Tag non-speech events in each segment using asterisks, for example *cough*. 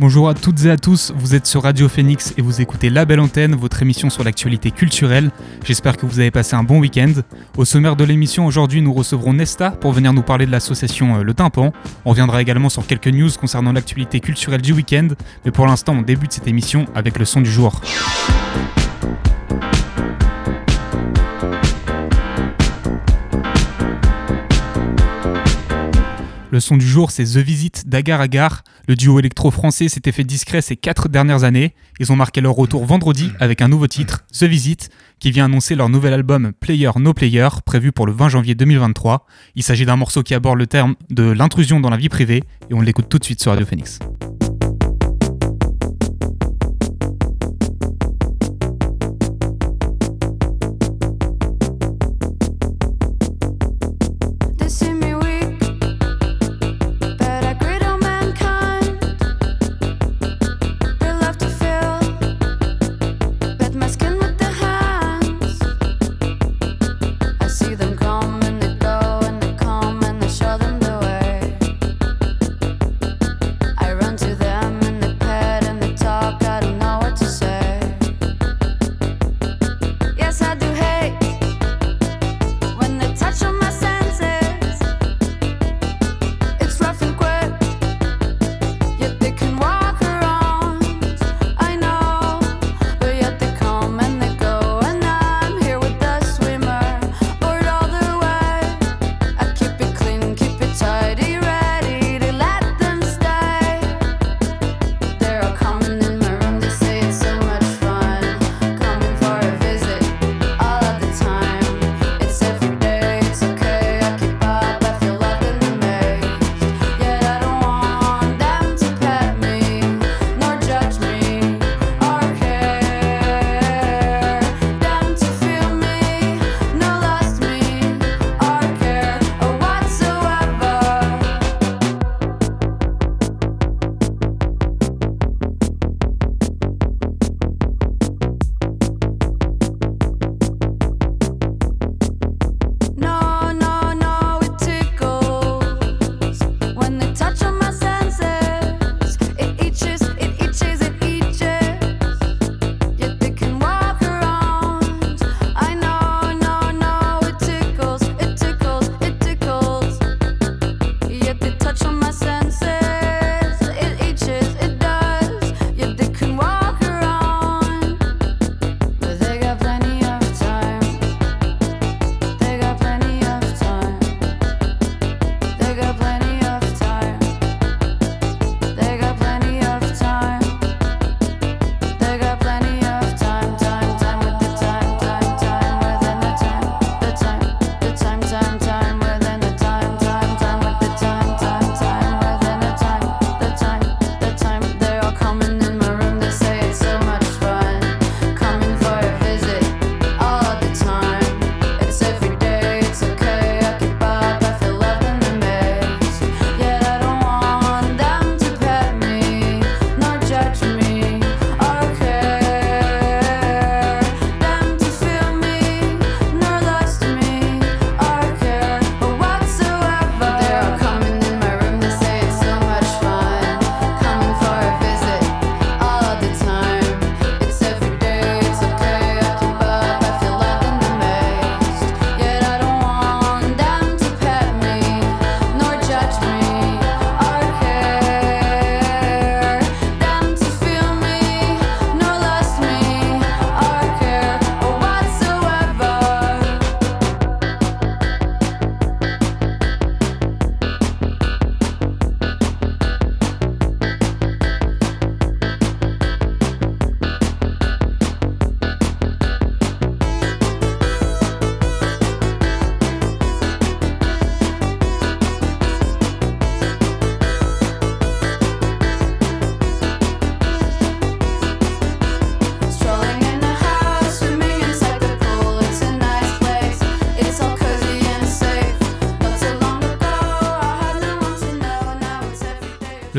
Bonjour à toutes et à tous, vous êtes sur Radio Phoenix et vous écoutez La Belle Antenne, votre émission sur l'actualité culturelle. J'espère que vous avez passé un bon week-end. Au sommaire de l'émission, aujourd'hui, nous recevrons Nesta pour venir nous parler de l'association euh, Le Tympan. On reviendra également sur quelques news concernant l'actualité culturelle du week-end, mais pour l'instant, on débute cette émission avec le son du jour. Le son du jour, c'est The Visit d'Agar Agar. Le duo électro-français s'était fait discret ces quatre dernières années. Ils ont marqué leur retour vendredi avec un nouveau titre, The Visit, qui vient annoncer leur nouvel album Player No Player, prévu pour le 20 janvier 2023. Il s'agit d'un morceau qui aborde le terme de l'intrusion dans la vie privée, et on l'écoute tout de suite sur Radio Phoenix.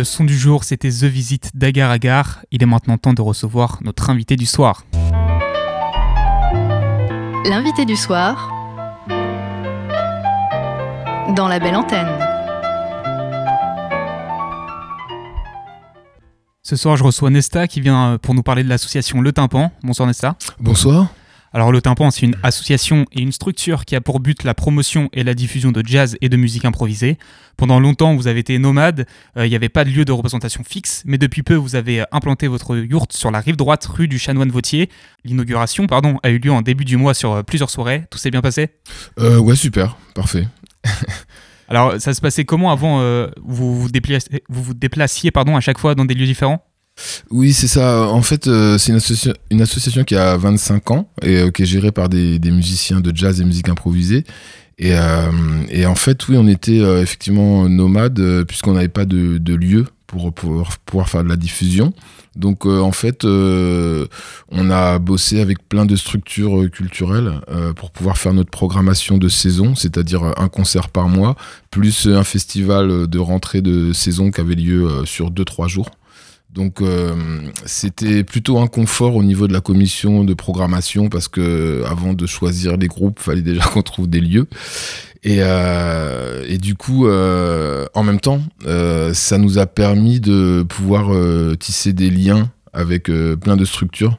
Le son du jour, c'était The Visit d'Agar Agar. Il est maintenant temps de recevoir notre invité du soir. L'invité du soir dans la belle antenne. Ce soir, je reçois Nesta qui vient pour nous parler de l'association Le Tympan. Bonsoir Nesta. Bonsoir. Alors le tympan, c'est une association et une structure qui a pour but la promotion et la diffusion de jazz et de musique improvisée. Pendant longtemps, vous avez été nomade, euh, il n'y avait pas de lieu de représentation fixe, mais depuis peu, vous avez implanté votre yourte sur la rive droite rue du Chanoine Vautier. L'inauguration, pardon, a eu lieu en début du mois sur euh, plusieurs soirées. Tout s'est bien passé? Euh, Ouais, super, parfait. Alors, ça se passait comment avant vous, vous, déplaciez, vous vous déplaciez pardon, à chaque fois dans des lieux différents? Oui, c'est ça. En fait, euh, c'est une, association qui a 25 ans et euh, qui est gérée par des, musiciens de jazz et musique improvisée. Et, euh, en fait, oui, on était effectivement nomades puisqu'on n'avait pas de, lieu pour pouvoir, faire de la diffusion. Donc, en fait, on a bossé avec plein de structures culturelles pour pouvoir faire notre programmation de saison, c'est-à-dire un concert par mois, plus un festival de rentrée de saison qui avait lieu sur 2-3 jours. Donc euh, c'était plutôt un confort au niveau de la commission de programmation parce que avant de choisir les groupes, fallait déjà *laughs* qu'on trouve des lieux. Et, euh, et du coup, euh, en même temps, ça nous a permis de pouvoir tisser des liens avec plein de structures.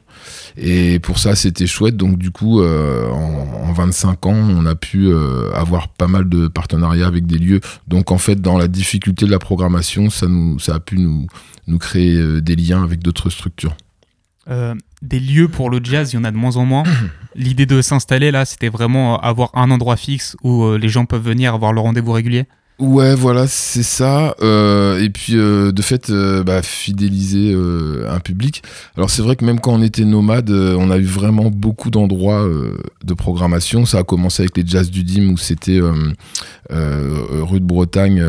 Et pour ça, c'était chouette. Donc, du coup, en, en, 25 ans, on a pu avoir pas mal de partenariats avec des lieux. Donc, en fait, dans la difficulté de la programmation, ça, nous, ça a pu nous, nous créer euh, des liens avec d'autres structures. Euh, des lieux pour le jazz, il y en a de moins en moins. *coughs* L'idée de s'installer là, c'était vraiment avoir un endroit fixe où euh, les gens peuvent venir avoir leur rendez-vous régulier. Ouais, voilà, c'est ça. Euh, et puis, euh, de fait, euh, bah, fidéliser un public. Alors, c'est vrai que même quand on était nomade, on a eu vraiment beaucoup d'endroits de programmation. Ça a commencé avec les Jazz du Dim, où c'était rue de Bretagne,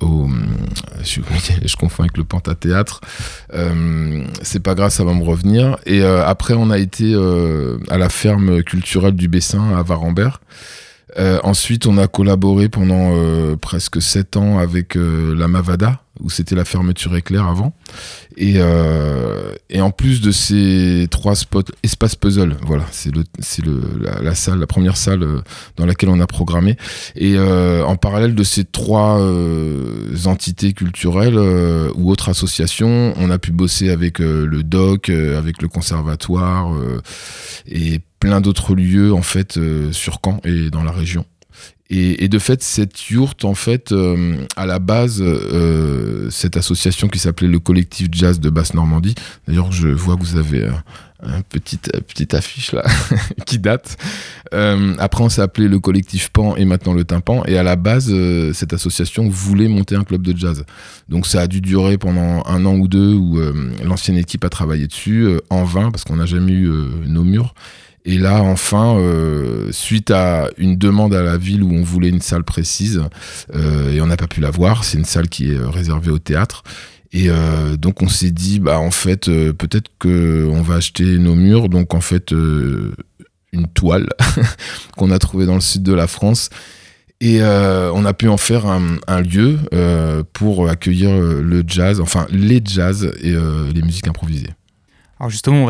au, *laughs* je, confonds avec le Pantathéâtre. c'est pas grave, ça va me revenir. Et après, on a été à la ferme culturelle du Bessin à Varambert. Euh, ensuite, on a collaboré pendant euh, presque sept ans avec euh, la Mavada, où c'était la fermeture éclair avant. Et, et, en plus de ces trois spots, espace puzzle, voilà, c'est le, c'est le, la, salle, la première salle dans laquelle on a programmé. Et en parallèle de ces trois entités culturelles ou autres associations, on a pu bosser avec le DOC, avec le conservatoire et plein d'autres lieux en fait euh, sur Caen et dans la région. Et, de fait, cette yourte, en fait, euh, à la base, euh, cette association qui s'appelait le collectif jazz de Basse-Normandie, d'ailleurs, je vois que vous avez une petite, petite affiche là *laughs* qui date. après, on s'est appelé le collectif Pan et maintenant le Tympan. Et à la base, cette association voulait monter un club de jazz. Donc, ça a dû durer pendant un an ou deux où l'ancienne équipe a travaillé dessus, en vain, parce qu'on n'a jamais eu nos murs. Et là, enfin, euh, suite à une demande à la ville où on voulait une salle précise, euh, et on n'a pas pu la voir, c'est une salle qui est réservée au théâtre. Et euh, donc on s'est dit, bah en fait, peut-être qu'on va acheter nos murs. Donc en fait, une toile *laughs* qu'on a trouvée dans le sud de la France. Et on a pu en faire un lieu pour accueillir le jazz, enfin les jazz et les musiques improvisées. Alors justement,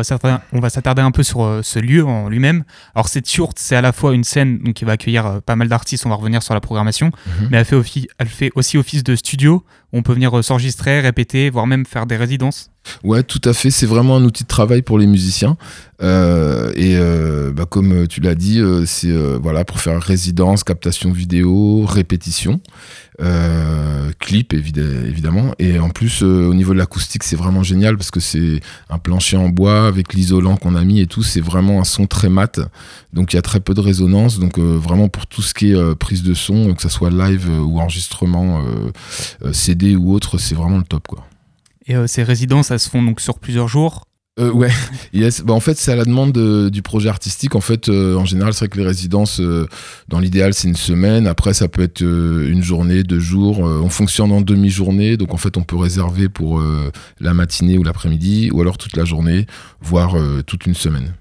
on va s'attarder un peu sur euh, ce lieu en lui-même. Alors cette yourte, c'est à la fois une scène donc, qui va accueillir euh, pas mal d'artistes, on va revenir sur la programmation, mhm. mais elle fait, elle fait, aussi office de studio, on peut venir euh, s'enregistrer, répéter, voire même faire des résidences. Ouais, tout à fait. C'est vraiment un outil de travail pour les musiciens. Euh, et euh, bah, comme tu l'as dit, c'est voilà pour faire résidence, captation vidéo, répétition, clip évidemment. Et en plus, au niveau de l'acoustique, c'est vraiment génial parce que c'est un plancher en bois avec l'isolant qu'on a mis et tout. C'est vraiment un son très mat. Donc il y a très peu de résonance. Donc vraiment pour tout ce qui est prise de son, que ce soit live ou enregistrement, CD ou autre, c'est vraiment le top quoi. Et euh, ces résidences, elles se font donc sur plusieurs jours? Euh, ouais, *laughs* yes. bah, en fait, c'est à la demande du projet artistique. En fait, euh, en général, c'est vrai que les résidences, dans l'idéal, c'est une semaine. Après, ça peut être une journée, deux jours. on fonctionne en demi-journée, donc en fait, on peut réserver pour la matinée ou l'après-midi, ou alors toute la journée, voire toute une semaine.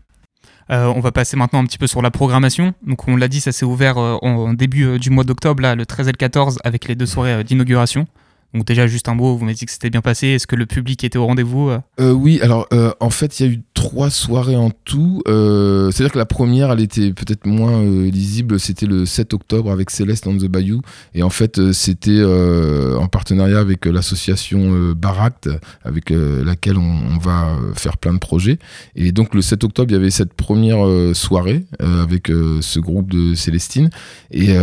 on va passer maintenant un petit peu sur la programmation. Donc, on l'a dit, ça s'est ouvert en début du mois d'octobre, là, le 13 et le 14, avec les deux soirées d'inauguration. Donc déjà juste un mot, vous m'avez dit que c'était bien passé. Est-ce que le public était au rendez-vous euh, Oui, alors euh, en fait il y a eu trois soirées en tout. Euh, c'est-à-dire que la première elle était peut-être moins lisible, c'était le 7 octobre avec Céleste on the Bayou. Et en fait c'était en partenariat avec l'association Baract avec laquelle on, va faire plein de projets. Et donc le 7 octobre il y avait cette première soirée avec ce groupe de Célestine et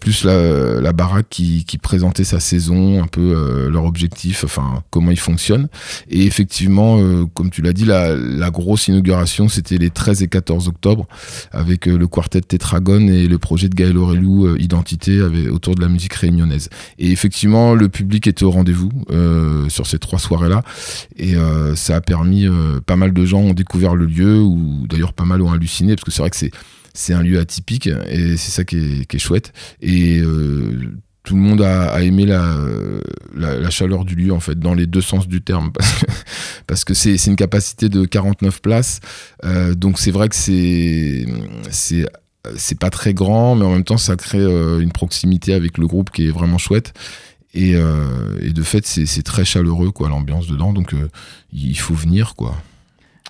plus la, la Baract qui présentait sa saison un peu euh, leur objectif, enfin comment ils fonctionnent. Et effectivement, euh, comme tu l'as dit, la, grosse inauguration, c'était les 13 et 14 octobre avec euh, le quartet Tetragon et le projet de Gaël Aurelou, Identité, autour de la musique réunionnaise. Et effectivement, le public était au rendez-vous sur ces trois soirées-là. Et ça a permis, pas mal de gens ont découvert le lieu, ou d'ailleurs pas mal ont halluciné, parce que c'est vrai que c'est c'est un lieu atypique et c'est ça qui est, chouette. Et tout le monde a, aimé la, la, chaleur du lieu en fait dans les deux sens du terme *laughs* parce que c'est une capacité de 49 places. Euh, donc c'est vrai que c'est c'est pas très grand mais en même temps ça crée euh, une proximité avec le groupe qui est vraiment chouette. Et, euh, et de fait c'est très chaleureux quoi l'ambiance dedans. Donc il faut venir quoi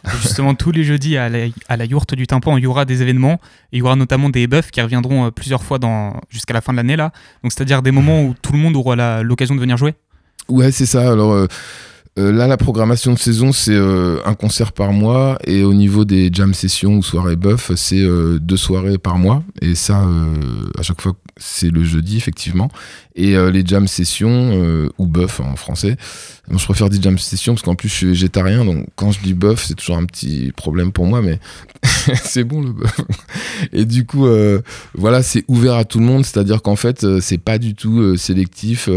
*laughs* Justement, tous les jeudis à la, à yourte du tympan, il y aura des événements. il y aura notamment des buffs qui reviendront euh, plusieurs fois jusqu'à la fin de l'année. là. C'est-à-dire des moments où tout le monde aura l'occasion de venir jouer Ouais, c'est ça. Alors. Euh, euh, là, la programmation de saison, c'est un concert par mois. Et au niveau des jam sessions ou soirées buff, c'est deux soirées par mois. Et ça, à chaque fois, c'est le jeudi, effectivement. Et les jam sessions, ou buff en français, je préfère dire jam session parce qu'en plus je suis végétarien, donc quand je dis bœuf, c'est toujours un petit problème pour moi, mais *laughs* c'est bon le bœuf. Et du coup, euh, voilà, c'est ouvert à tout le monde, c'est-à-dire qu'en fait, euh, c'est pas du tout euh, sélectif.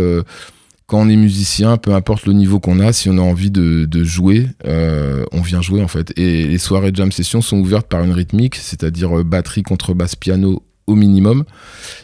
quand on est musicien, peu importe le niveau qu'on a, si on a envie de, jouer, on vient jouer en fait. Et les soirées jam session sont ouvertes par une rythmique, c'est-à-dire batterie, contrebasse, piano au minimum.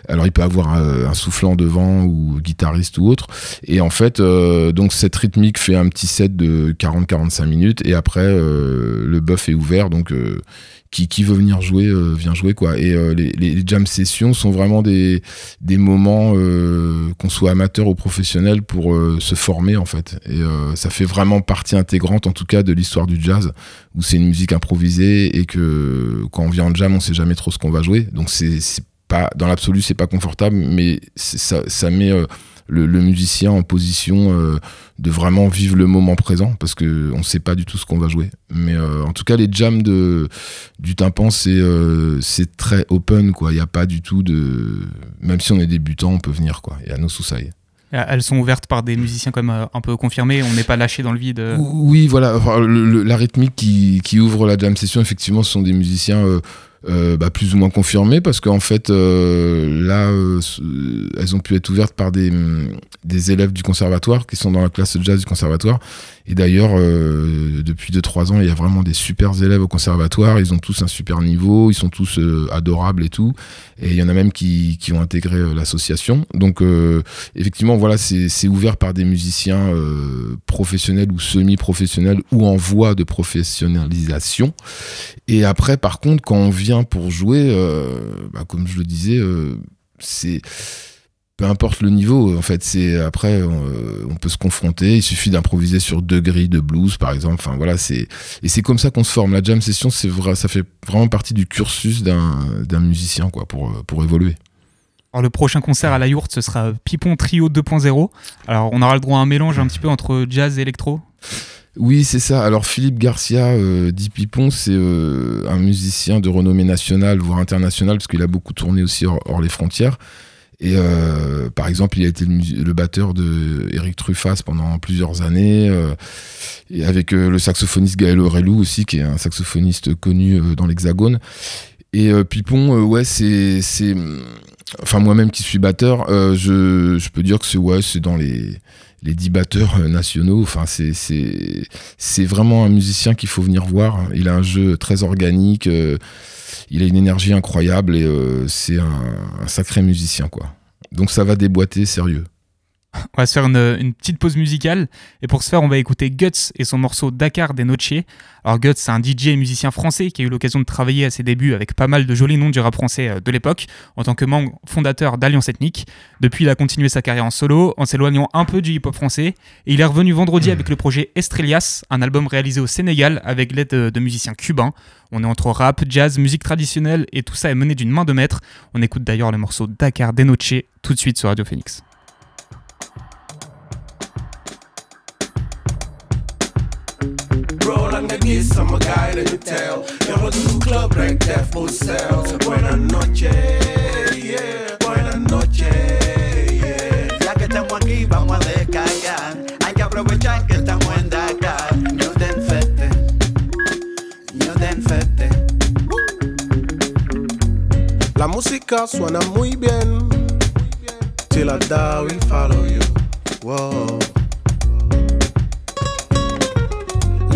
Alors il peut avoir un, soufflant devant ou guitariste ou autre. Et en fait, euh, donc cette rythmique fait un petit set de 40-45 minutes et après euh, le buff est ouvert. Donc euh, qui, qui, veut venir jouer euh, vient jouer quoi. Et euh, les, les, jam sessions sont vraiment des, des moments euh, qu'on soit amateur ou professionnel pour se former en fait. Et ça fait vraiment partie intégrante en tout cas de l'histoire du jazz où c'est une musique improvisée et que quand on vient en jam on sait jamais trop ce qu'on va jouer. Donc c'est pas dans l'absolu c'est pas confortable mais ça, ça met le, musicien en position euh, de vraiment vivre le moment présent parce que on sait pas du tout ce qu'on va jouer. Mais euh, en tout cas, les jams de, du tympan, c'est euh, c'est très open quoi. Il n'y a pas du tout de. Même si on est débutant, on peut venir quoi. Et à nos sous elles sont ouvertes par des musiciens comme un peu confirmés, on n'est pas lâché dans le vide. Oui, voilà. la rythmique qui, qui, ouvre la jam session, effectivement, ce sont des musiciens euh, bah, plus ou moins confirmées parce qu'en fait euh, là euh, elles ont pu être ouvertes par des, des élèves du conservatoire qui sont dans la classe de jazz du conservatoire et d'ailleurs depuis 2-3 ans il y a vraiment des super élèves au conservatoire. Ils ont tous un super niveau ils sont tous adorables et tout. Et il y en a même qui, qui ont intégré l'association. Donc effectivement voilà c'est ouvert par des musiciens professionnels ou semi-professionnels ou en voie de professionnalisation. Et après par contre quand on vit pour jouer, euh, bah, comme je le disais, euh, c'est peu importe le niveau, en fait, c'est après euh, on, peut se confronter. Il suffit d'improviser sur deux grilles de blues, par exemple. Enfin voilà, c'est et c'est comme ça qu'on se forme. La jam session, c'est vrai, ça fait vraiment partie du cursus d'un musicien, quoi, pour pour évoluer. Alors le prochain concert à la Yourte, ce sera Pipon Trio 2.0. Alors on aura le droit à un mélange un petit peu entre jazz et électro? Oui, c'est ça. Alors Philippe Garcia, euh, dit Pipon, c'est euh, un musicien de renommée nationale, voire internationale, parce qu'il a beaucoup tourné aussi hors, les frontières. Et euh, par exemple, il a été le, batteur de Eric Truffas pendant plusieurs années, et avec le saxophoniste Gaël Aurelou aussi, qui est un saxophoniste connu dans l'Hexagone. Et Pipon, ouais, c'est, enfin moi-même qui suis batteur, je, je, peux dire que c'est ouais, c'est dans les les dix batteurs euh, nationaux. Enfin, c'est vraiment un musicien qu'il faut venir voir. Il a un jeu très organique, euh, il a une énergie incroyable et euh, c'est un, sacré musicien, quoi. Donc ça va déboîter sérieux. *laughs* On va se faire une, petite pause musicale. Et pour ce faire, on va écouter Guts et son morceau Dakar des Noche. Alors Guts, c'est un DJ et musicien français qui a eu l'occasion de travailler à ses débuts avec pas mal de jolis noms du rap français euh, de l'époque, en tant que membre fondateur d'Alliance Ethnique. Depuis, il a continué sa carrière en solo, en s'éloignant un peu du hip-hop français. Et il est revenu vendredi avec le projet Estrellas, un album réalisé au Sénégal avec l'aide de, musiciens cubains. On est entre rap, jazz, musique traditionnelle et tout ça est mené d'une main de maître. On écoute d'ailleurs le morceau Dakar des Noche tout de suite sur Radio Phoenix. Roll the geese, I'm a guy that you tell. Yo, to club break death full cells. Buenas noches, yeah. Buenas noches, yeah. Ya que estamos aquí, vamos a descargar. Hay que aprovechar que estamos en Dakar. New Den Fete, New Den Fete. La música suena muy bien. Till I die, we follow you. Whoa.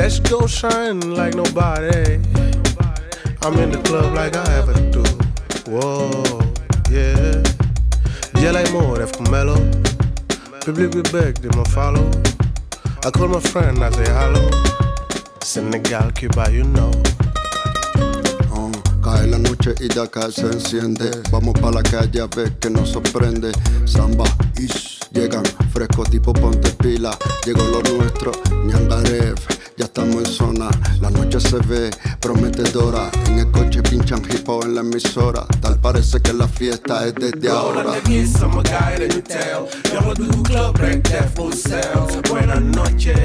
Let's go shine like nobody. I'm in the club like I ever do. Whoa, yeah. Dia l'amore f mellow. Public we beg, they me follow. I call my friend, I say hello. Senegal, Cuba, you know. Oh, cae la noche y de acá se enciende. Vamos pa' la calle a ver que nos sorprende. Samba, ish, llegan fresco tipo ponte pila. Llegó lo nuestro, ñangarev ya estamos en zona. La noche se ve prometedora. En el coche pinchan hip hop en la emisora. Tal parece que la fiesta es desde ahora. Buenas noches.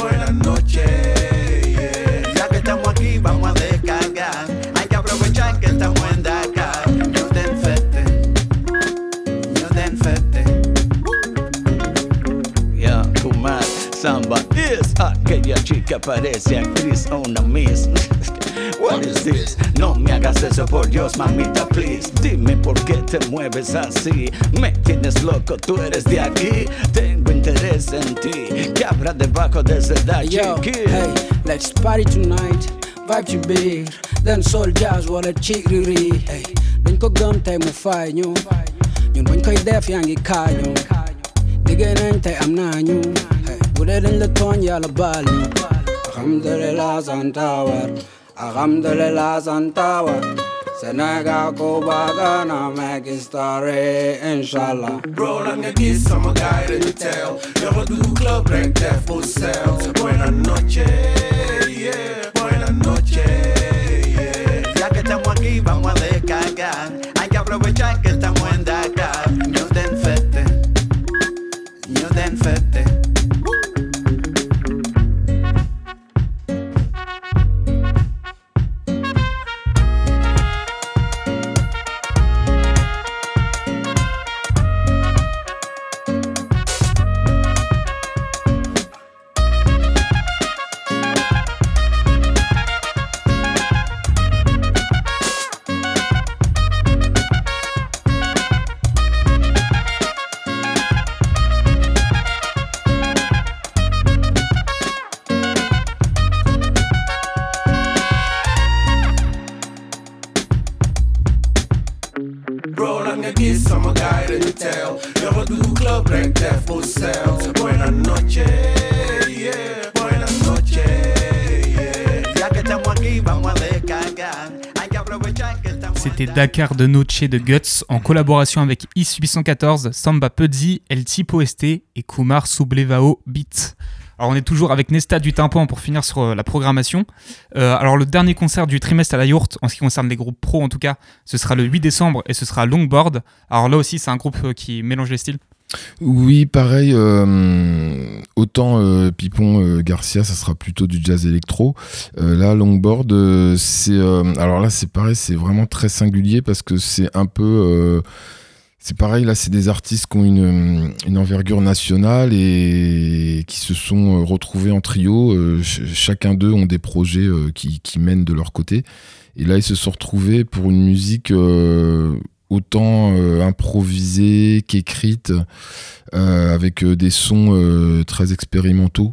Buenas noches, aquella chica parece actriz o una miss. What is this? No me hagas eso por Dios, mamita, please. Dime por qué te mueves así. Me tienes loco, tú eres de aquí. Tengo interés en ti. ¿Qué habrá debajo de ese Yo, hey, let's party tonight. Vibe to big. Then soul jazz wala chick riri. Hey, dañ ko gëm tey mu fay ñu. Ñun bañ koy def yaa ngi kaañu. Liggéey nañ tey kulelin le ton yala alhamdulillah santawar alhamdulillah santawar Senegal, Cuba, Ghana, make inshallah. Bro, lang a kiss, I'm guy that tell. You're do club, break there for sales. Buena noche, yeah. Buena noche, yeah. Ya que estamos aquí, vamos a leer. Dakar de Noche de Guts en collaboration avec IS 814, Samba Pudzi, El Tipo ST et Kumar Sublevao Beat. Alors on est toujours avec Nesta du Tympan pour finir sur euh, la programmation. Euh, alors le dernier concert du trimestre à la Yourte, en ce qui concerne les groupes pro en tout cas, ce sera le 8 décembre et ce sera Longboard. Alors là aussi c'est un groupe euh, qui mélange les styles. Oui, pareil. euh, autant euh, Pipon euh, Garcia, ça sera plutôt du jazz électro. Là, Longboard, c'est alors là, c'est pareil, c'est vraiment très singulier parce que c'est un peu c'est pareil, là, c'est des artistes qui ont une, envergure nationale et qui se sont retrouvés en trio. Ch- chacun d'eux ont des projets qui, mènent de leur côté. Et là, ils se sont retrouvés pour une musique autant euh, improvisée qu'écrite, euh, avec euh, des sons très expérimentaux.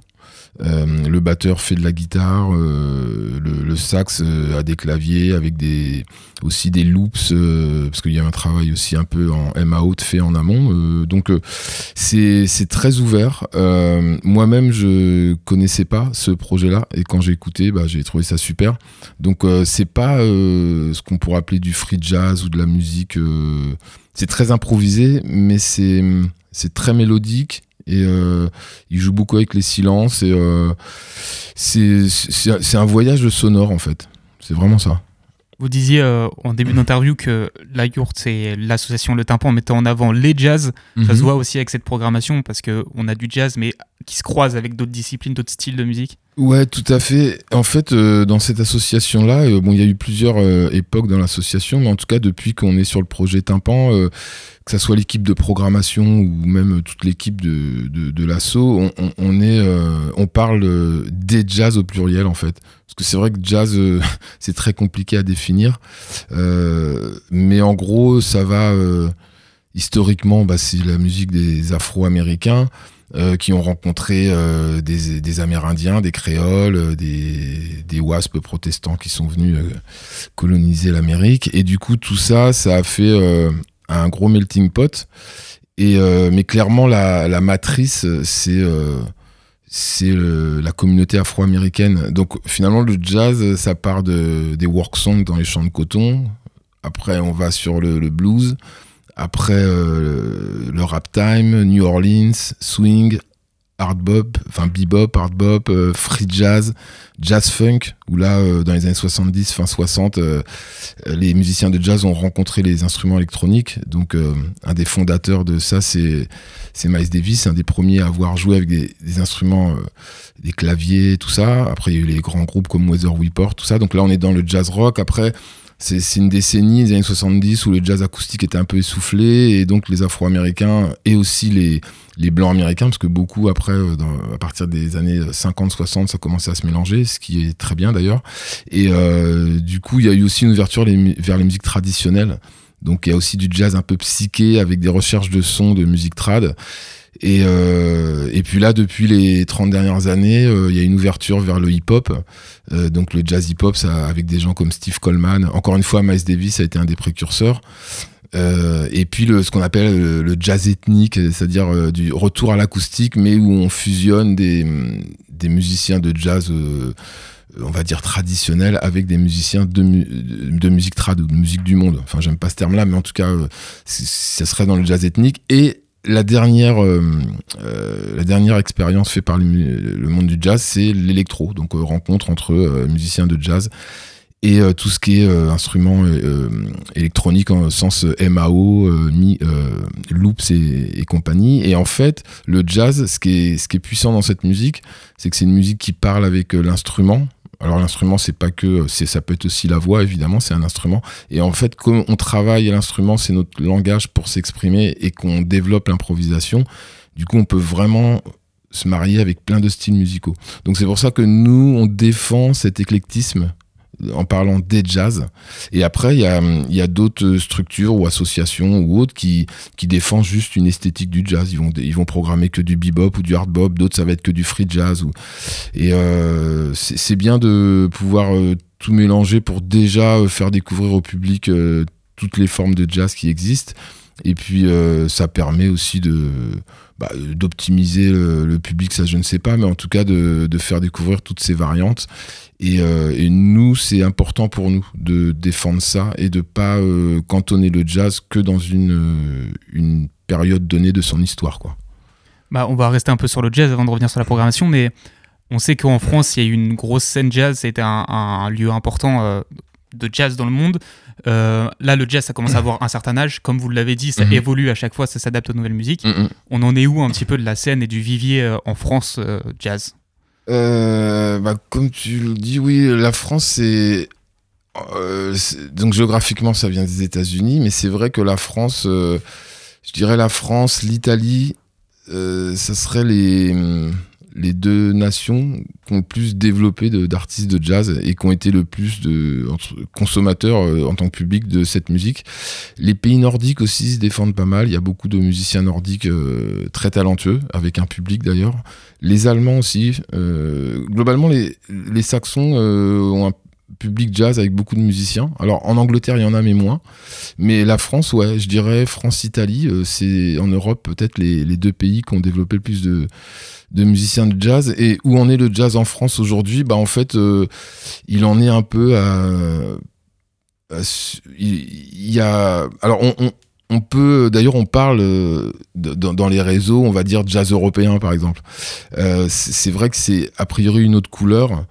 Euh, le batteur fait de la guitare, euh, le, le sax à des claviers avec aussi des loops parce qu'il y a un travail aussi un peu en MAO fait en amont. donc c'est très ouvert. Moi-même je connaissais pas ce projet-là et quand j'ai écouté, bah, j'ai trouvé ça super. Donc c'est pas ce qu'on pourrait appeler du free jazz ou de la musique. c'est très improvisé, mais c'est très mélodique et euh, il joue beaucoup avec les silences et euh, c'est un voyage sonore en fait. C'est vraiment ça. Vous disiez euh, en début d'interview que la Yourte, c'est l'association Le Tympan mettant en avant les jazz. Ça se mhm. voit aussi avec cette programmation parce qu'on a du jazz, mais qui se croise avec d'autres disciplines, d'autres styles de musique. Ouais, tout à fait. En fait, dans cette association-là, bon, il y a eu plusieurs époques dans l'association, mais en tout cas, depuis qu'on est sur le projet Tympan, que ce soit l'équipe de programmation ou même toute l'équipe de, de, l'assaut, on, est, euh, on parle des jazz au pluriel en fait. Parce que c'est vrai que jazz, euh, *laughs* c'est très compliqué à définir. Euh, mais en gros, ça va historiquement, bah, c'est la musique des Afro-Américains. Qui ont rencontré des, des, Amérindiens, des Créoles, des, des WASP protestants qui sont venus coloniser l'Amérique. Et du coup, tout ça, ça a fait un gros melting pot. Et, euh, mais clairement, la, matrice, c'est euh, c'est la communauté afro-américaine. Donc finalement, le jazz, ça part de, des work songs dans les champs de coton. Après, on va sur le, blues. Après, euh, le rap time, New Orleans, swing, hard bop, enfin bebop, hard bop, euh, free jazz, jazz funk, où là, euh, dans les années 70, fin 60, euh, les musiciens de jazz ont rencontré les instruments électroniques. Donc, un des fondateurs de ça, c'est Miles Davis, un des premiers à avoir joué avec des, des instruments, des claviers, tout ça. Après, il y a eu les grands groupes comme Weather Report, tout ça. Donc là, on est dans le jazz rock. Après, c'est une décennie, les années 70, où le jazz acoustique était un peu essoufflé, et donc les Afro-Américains et aussi les, les Blancs américains, parce que beaucoup après, euh, à partir des années 50-60, ça commençait à se mélanger, ce qui est très bien d'ailleurs. Et euh, du coup, il y a eu aussi une ouverture vers les musiques traditionnelles. Donc il y a aussi du jazz un peu psyché avec des recherches de sons de musique trad. Et, euh, et puis là, depuis les 30 dernières années, euh, il y a une ouverture vers le hip-hop. Euh, donc le jazz hip-hop, avec des gens comme Steve Coleman. Encore une fois, Miles Davis a été un des précurseurs. et puis le, ce qu'on appelle le, jazz ethnique, c'est-à-dire du retour à l'acoustique, mais où on fusionne des, musiciens de jazz on va dire traditionnels avec des musiciens de, musique de musique du monde. Enfin, j'aime pas ce terme-là, mais en tout cas, ça serait dans le jazz ethnique. Et la dernière, euh, euh, dernière expérience faite par le, monde du jazz, c'est l'électro, donc euh, rencontre entre musiciens de jazz et tout ce qui est instruments électroniques en sens MAO, mi, loops et, compagnie. Et en fait, le jazz, ce qui est puissant dans cette musique, c'est que c'est une musique qui parle avec l'instrument, alors l'instrument, c'est pas que, c'est ça peut être aussi la voix, évidemment, c'est un instrument. Et en fait, comme on travaille l'instrument, c'est notre langage pour s'exprimer et qu'on développe l'improvisation. Du coup, on peut vraiment se marier avec plein de styles musicaux. Donc c'est pour ça que nous, on défend cet éclectisme en parlant des jazz. Et après, il y a, d'autres structures ou associations ou autres qui, qui défendent juste une esthétique du jazz. Ils vont, programmer que du bebop ou du hard bop, d'autres ça va être que du free jazz. Et euh, c'est bien de pouvoir euh, tout mélanger pour déjà euh, faire découvrir au public toutes les formes de jazz qui existent. Et puis ça permet aussi bah, d'optimiser le, public, ça je ne sais pas, mais en tout cas de, faire découvrir toutes ces variantes. Et, euh, et nous, c'est important pour nous de défendre ça et de pas euh, cantonner le jazz que dans une, euh, une période donnée de son histoire. Quoi. Bah, on va rester un peu sur le jazz avant de revenir sur la programmation, mais on sait qu'en France, il y a eu une grosse scène jazz, c'était un, un, lieu important de jazz dans le monde. là, le jazz, ça commence à avoir un certain âge. Comme vous l'avez dit, ça mhm. évolue à chaque fois, ça s'adapte aux nouvelles musiques. Mhm. On en est où un petit peu de la scène et du vivier en France jazz? Euh, bah, comme tu le dis, oui, la France, euh, c'est. donc géographiquement, ça vient des États-Unis, mais c'est vrai que la France, euh, je dirais la France, l'Italie, ça serait les les deux nations qui ont le plus développé d'artistes de, jazz et qui ont été le plus de consommateurs euh, en tant que public de cette musique. Les pays nordiques aussi se défendent pas mal. Il y a beaucoup de musiciens nordiques euh, très talentueux, avec un public d'ailleurs. Les Allemands aussi. Euh, globalement, les, les Saxons ont public jazz avec beaucoup de musiciens. Alors en Angleterre, il y en a, mais moins. Mais la France, ouais, je dirais France-Italie, euh, c'est en Europe peut-être les, deux pays qui ont développé le plus de, de musiciens de jazz. Et où en est le jazz en France aujourd'hui? Bah en fait, euh, il en est un peu à. il y a. Alors on, on on peut, d'ailleurs, on parle euh, dans, les réseaux, on va dire jazz européen, par exemple. Euh, c'est vrai que c'est a priori une autre couleur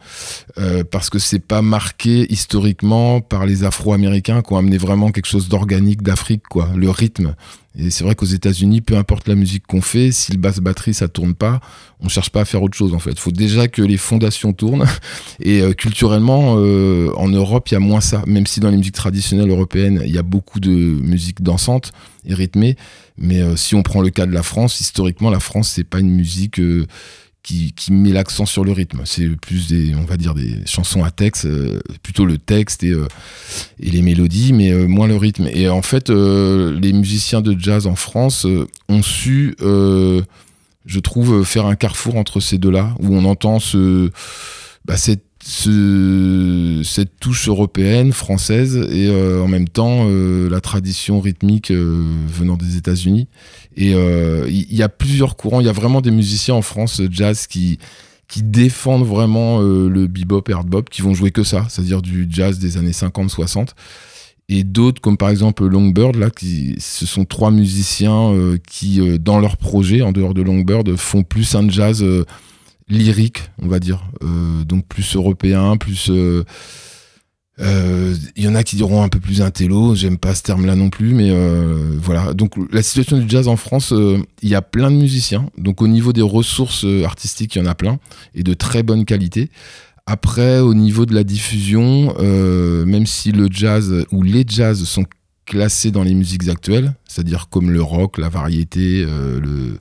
euh, parce que c'est pas marqué historiquement par les Afro-Américains qui ont amené vraiment quelque chose d'organique d'Afrique, quoi. Le rythme, et c'est vrai qu'aux États-Unis, peu importe la musique qu'on fait, si le basse batterie ça tourne pas, on cherche pas à faire autre chose en fait. Il faut déjà que les fondations tournent. *laughs* Et euh, culturellement, euh, en Europe, il y a moins ça. Même si dans les musiques traditionnelles européennes, il y a beaucoup de musique dansante et rythmée. Mais euh, si on prend le cas de la France, historiquement, la France c'est pas une musique qui, met l'accent sur le rythme. C'est plus des, on va dire, des chansons à texte, euh, plutôt le texte et, euh, et les mélodies, mais euh, moins le rythme. Et en fait, les musiciens de jazz en France ont su, je trouve, faire un carrefour entre ces deux-là, où on entend ce, bah, cette cette touche européenne, française, et en même temps la tradition rythmique venant des États-Unis. Et il euh, y, a plusieurs courants. Il y a vraiment des musiciens en France euh, jazz qui qui défendent vraiment euh, le bebop et hard qui vont jouer que ça, c'est-à-dire du jazz des années 50-60 et d'autres comme par exemple Longbird là qui ce sont trois musiciens qui dans leur projet en dehors de Longbird font plus un jazz lyrique on va dire donc plus européen plus il euh, y en a qui diront un peu plus intello, j'aime pas ce terme-là non plus, mais euh, voilà. Donc la situation du jazz en France, euh, il y a plein de musiciens. Donc au niveau des ressources artistiques, il y en a plein et de très bonne qualité. Après, au niveau de la diffusion, même si le jazz ou les jazz sont classés dans les musiques actuelles, c'est-à-dire comme le rock, la variété, le,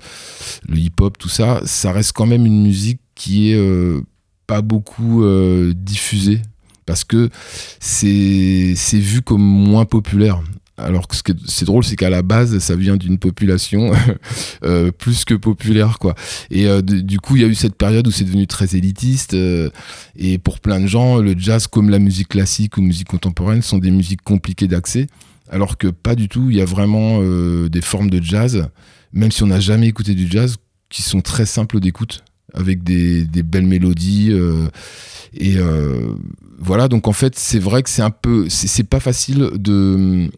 le hip-hop, tout ça, ça reste quand même une musique qui est pas beaucoup diffusée parce que c'est vu comme moins populaire. Alors que ce c'est drôle, c'est qu'à la base, ça vient d'une population *laughs* euh, plus que populaire, quoi. Et euh, du coup, il y a eu cette période où c'est devenu très élitiste. Euh, et pour plein de gens, le jazz, comme la musique classique ou musique contemporaine, sont des musiques compliquées d'accès. Alors que pas du tout. Il y a vraiment des formes de jazz, même si on n'a jamais écouté du jazz, qui sont très simples d'écoute, avec des, belles mélodies. et voilà, donc en fait, c'est vrai que c'est un peu. C'est pas facile de.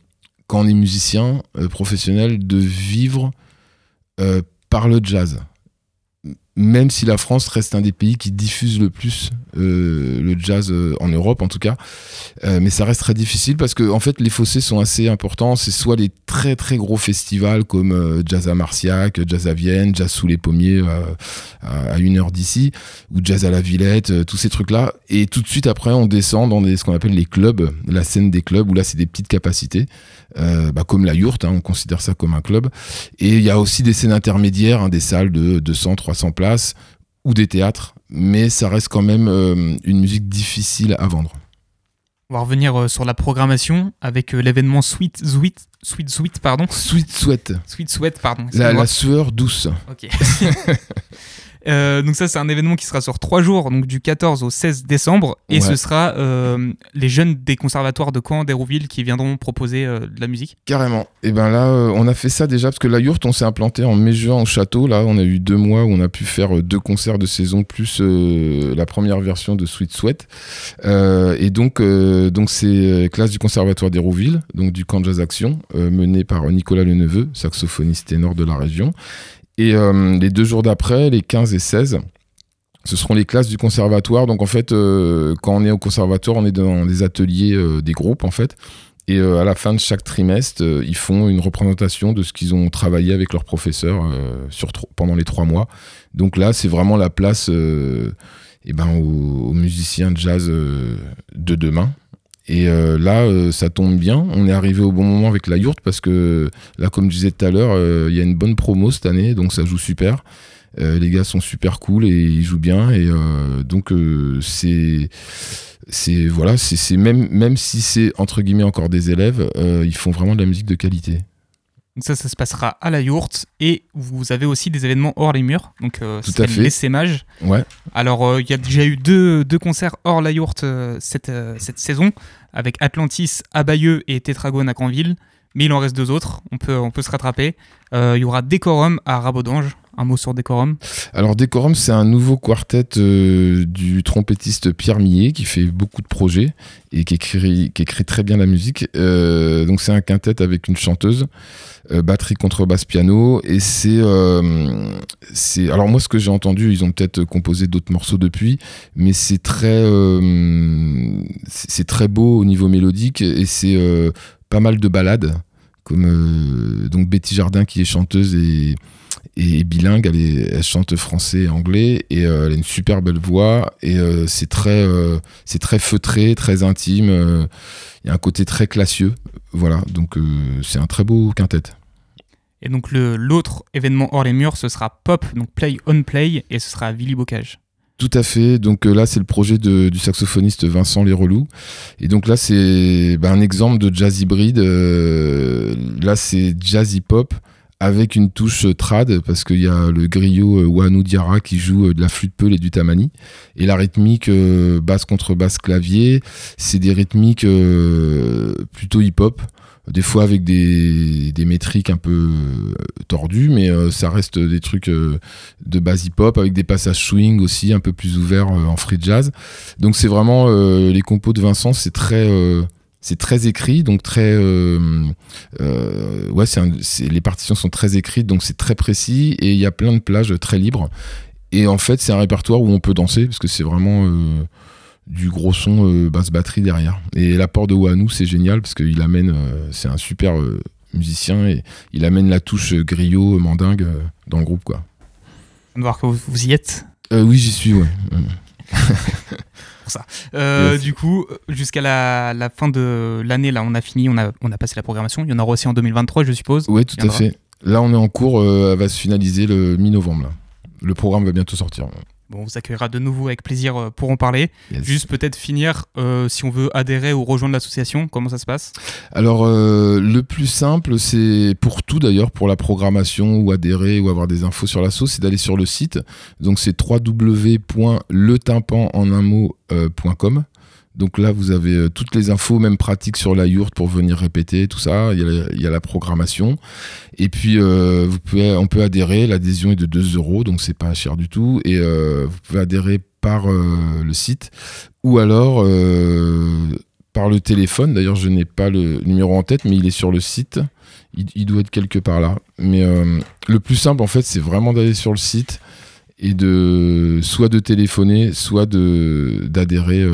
Quand on est musicien euh, professionnel, de vivre euh, par le jazz même si la France reste un des pays qui diffuse le plus euh, le jazz euh, en Europe en tout cas, euh, mais ça reste très difficile parce que en fait les fossés sont assez importants. C'est soit les très très gros festivals comme Jazz à Marciac, Jazz à Vienne, Jazz sous les pommiers à, une heure d'ici, ou Jazz à la Villette, tous ces trucs là. Et tout de suite après on descend dans ce qu'on appelle les clubs, la scène des clubs où là c'est des petites capacités. Euh, bah, comme la Yourte, hein, on considère ça comme un club. Et il y a aussi des scènes intermédiaires, hein, des salles de 200, 300 places ou des théâtres, mais ça reste quand même euh, une musique difficile à vendre. On va revenir euh, sur la programmation avec l'événement Sweet Sweet Sweet Sweet pardon. Sweet Sweat. Sweet Sweat pardon. La, la, sueur douce. Ok. *laughs* Euh, donc ça, c'est un événement qui sera sur trois jours, donc du 14 au 16 décembre, et ce sera euh, les jeunes des conservatoires de Caen, d'Hérouville, qui viendront proposer euh, de la musique. Carrément. Et ben là, on a fait ça déjà parce que la yourte, on s'est implanté en mai-juin au château. Là, on a eu deux mois où on a pu faire deux concerts de saison plus la première version de Sweet Sweat. et donc, donc c'est classe du conservatoire d'Hérouville, donc du camp jazz action, mené par Nicolas Leneveu, saxophoniste ténor de la région. Et euh, les deux jours d'après, les 15 et 16, ce seront les classes du conservatoire. Donc en fait, euh, quand on est au conservatoire, on est dans des ateliers euh, des groupes en fait. Et à la fin de chaque trimestre, ils font une représentation de ce qu'ils ont travaillé avec leurs professeurs pendant les trois mois. Donc là, c'est vraiment la place eh ben, aux, musiciens de jazz de demain. Et euh, là, euh, ça tombe bien. On est arrivé au bon moment avec la yourte parce que là, comme je disais tout à l'heure, euh, il y a une bonne promo cette année, donc ça joue super. les gars sont super cool et ils jouent bien. Et donc, c'est. C'est voilà, c'est même même si c'est entre guillemets encore des élèves, ils font vraiment de la musique de qualité. Donc ça, ça se passera à la yourte. Et vous avez aussi des événements hors les murs. Donc euh, Tout à s'appelle fait. l'essaimage. Ouais. Alors, euh, il y a déjà eu deux, deux concerts hors la yourte euh, cette, euh, cette saison, avec Atlantis à Bayeux et Tétragone à Canville. Mais il en reste deux autres, on peut, on peut se rattraper. Euh, Il y aura Décorum à Rabodange. Un mot sur Décorum. Alors Décorum, c'est un nouveau quartet euh, du trompettiste Pierre Millet qui fait beaucoup de projets et qui écrit, qui écrit très bien la musique. Euh, donc c'est un quintet avec une chanteuse, batterie, contrebasse, piano. Et c'est. Alors moi, ce que j'ai entendu, ils ont peut-être composé d'autres morceaux depuis, mais c'est très, c'est très beau au niveau mélodique et c'est pas mal de ballades. Comme euh, donc Betty Jardin qui est chanteuse et bilingue, elle, chante français et anglais et euh, elle a une super belle voix et euh, c'est très, feutré, très intime. Il y a un côté très classieux, voilà. Donc c'est un très beau quintet. Et donc l'autre événement hors les murs, ce sera Pop, donc Play on Play, et ce sera à Willy Bocage. Tout à fait. Donc euh, là, c'est le projet du saxophoniste Vincent Lérelou. Et donc là, c'est bah, un exemple de jazz hybride. Euh, là, c'est jazz hip-hop avec une touche trad parce qu'il y a le griot euh, Wanu Diarra qui joue euh, de la flûte peul et du tamani. Et la rythmique euh, basse contre basse clavier, c'est des rythmiques euh, plutôt hip-hop. Des fois avec des, métriques un peu euh, tordues, mais euh, ça reste des trucs euh, de base hip-hop avec des passages swing aussi un peu plus ouverts en free jazz. Donc c'est vraiment les compos de Vincent, c'est très c'est très écrit, donc très ouais, un- les partitions sont très écrites, donc c'est très précis et il y a plein de plages très libres. Et en fait, c'est un répertoire où on peut danser parce que c'est vraiment du gros son euh, basse batterie derrière. Et l'apport de Wanu, c'est génial parce qu'il amène, euh, c'est un super euh, musicien et il amène la touche euh, griot, mandingue dans le groupe quoi. On va voir que vous, vous y êtes. Oui, j'y suis, ouais. *laughs* Euh, Yes. Du coup, jusqu'à la, la fin de l'année, là, on a fini, on a, on a passé la programmation. Il y en aura aussi en 2023, je suppose. Ouais, tout à fait. Là, on est en cours, elle va se finaliser le mi-novembre. Le programme va bientôt sortir. Bon, on vous accueillera de nouveau avec plaisir euh, pour en parler. Yes. Juste peut-être finir, euh, si on veut adhérer ou rejoindre l'association, comment ça se passe? Alors, euh, le plus simple, c'est pour tout d'ailleurs, pour la programmation ou adhérer ou avoir des infos sur l'asso, c'est d'aller sur le site. Donc, c'est www.letympan en un mot, euh, point com. Donc là, vous avez euh, toutes les infos, même pratiques sur la yourte pour venir répéter, tout ça. Il y a la, programmation. Et puis, euh, on peut adhérer. L'adhésion est de 2 euros, donc c'est pas cher du tout. Et euh, vous pouvez adhérer par le site ou alors par le téléphone. D'ailleurs, je n'ai pas le numéro en tête, mais il est sur le site. Il, doit être quelque part là. Mais le plus simple, en fait, c'est vraiment d'aller sur le site et de soit de téléphoner, soit d'adhérer